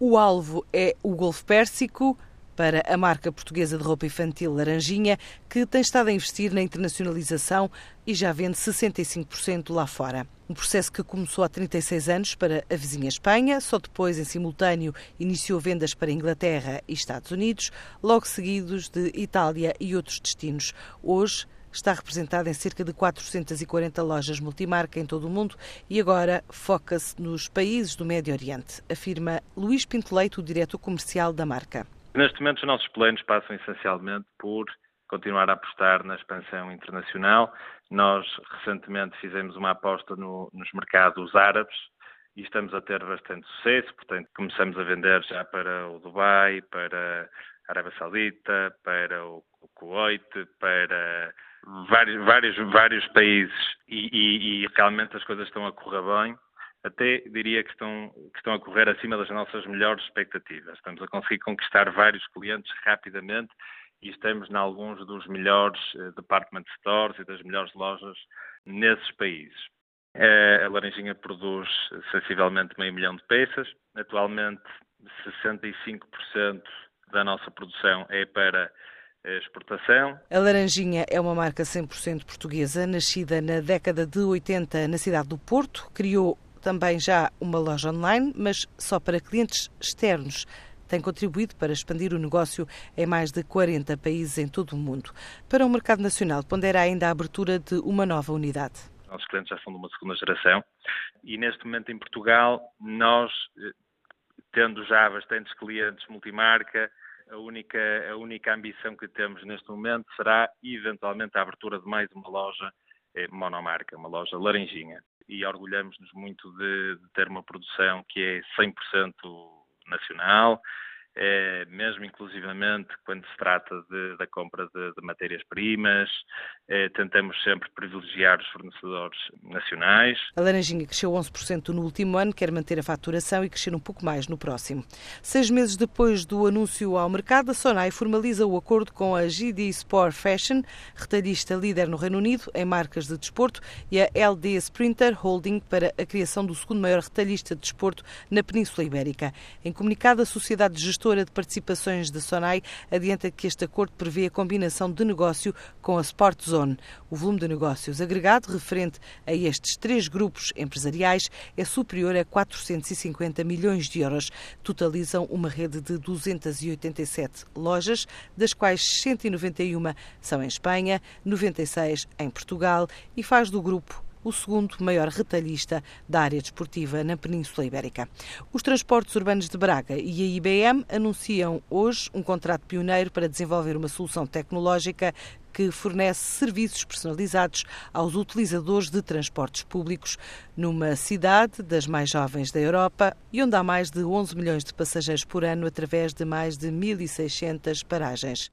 O alvo é o Golfo Pérsico para a marca portuguesa de roupa infantil Laranjinha, que tem estado a investir na internacionalização e já vende 65% lá fora. Um processo que começou há 36 anos para a vizinha Espanha, só depois, em simultâneo, iniciou vendas para Inglaterra e Estados Unidos, logo seguidos de Itália e outros destinos. Hoje, está representada em cerca de 440 lojas multimarca em todo o mundo e agora foca-se nos países do Médio Oriente, afirma Luís Pinto Leite, o diretor comercial da marca. Neste momento, os nossos planos passam essencialmente por continuar a apostar na expansão internacional. Nós recentemente fizemos uma aposta no, nos mercados árabes e estamos a ter bastante sucesso. Portanto, começamos a vender já para o Dubai, para a Arábia Saudita, para o, Kuwait, para vários, vários, vários países e, e, e realmente as coisas estão a correr bem até diria que estão, que estão a correr acima das nossas melhores expectativas. Estamos a conseguir conquistar vários clientes rapidamente e estamos em alguns dos melhores eh, department stores e das melhores lojas nesses países. Eh, a Laranjinha produz sensivelmente meio milhão de peças. Atualmente, 65% da nossa produção é para exportação. A Laranjinha é uma marca 100% portuguesa, nascida na década de 80 na cidade do Porto. Criou também já uma loja online, mas só para clientes externos. Tem contribuído para expandir o negócio em mais de 40 países em todo o mundo. Para o mercado nacional, pondera ainda a abertura de uma nova unidade. Nossos clientes já são de uma segunda geração e neste momento em Portugal, nós, eh, tendo já bastantes clientes multimarca, a única, a única ambição que temos neste momento será eventualmente a abertura de mais uma loja eh, monomarca, uma loja laranjinha. E orgulhamos-nos muito de, de, ter uma produção que é 100% nacional, é, mesmo inclusivamente quando se trata de, da compra de, de matérias-primas, é, tentamos sempre privilegiar os fornecedores nacionais. A Laranjinha cresceu 11% no último ano, quer manter a faturação e crescer um pouco mais no próximo. Seis meses depois do anúncio ao mercado, a Sonai formaliza o acordo com a GD Sport Fashion, retalhista líder no Reino Unido em marcas de desporto, e a LD Sprinter Holding para a criação do segundo maior retalhista de desporto na Península Ibérica. Em comunicado, a Sociedade de gestora de participações da Sonai adianta que este acordo prevê a combinação de negócio com a Sport Zone. O volume de negócios agregado referente a estes três grupos empresariais é superior a 450 milhões de euros. Totalizam uma rede de 287 lojas, das quais 191 são em Espanha, 96 em Portugal e faz do grupo o segundo maior retalhista da área desportiva na Península Ibérica. Os transportes urbanos de Braga e a IBM anunciam hoje um contrato pioneiro para desenvolver uma solução tecnológica que fornece serviços personalizados aos utilizadores de transportes públicos numa cidade das mais jovens da Europa e onde há mais de 11 milhões de passageiros por ano através de mais de 1.600 paragens.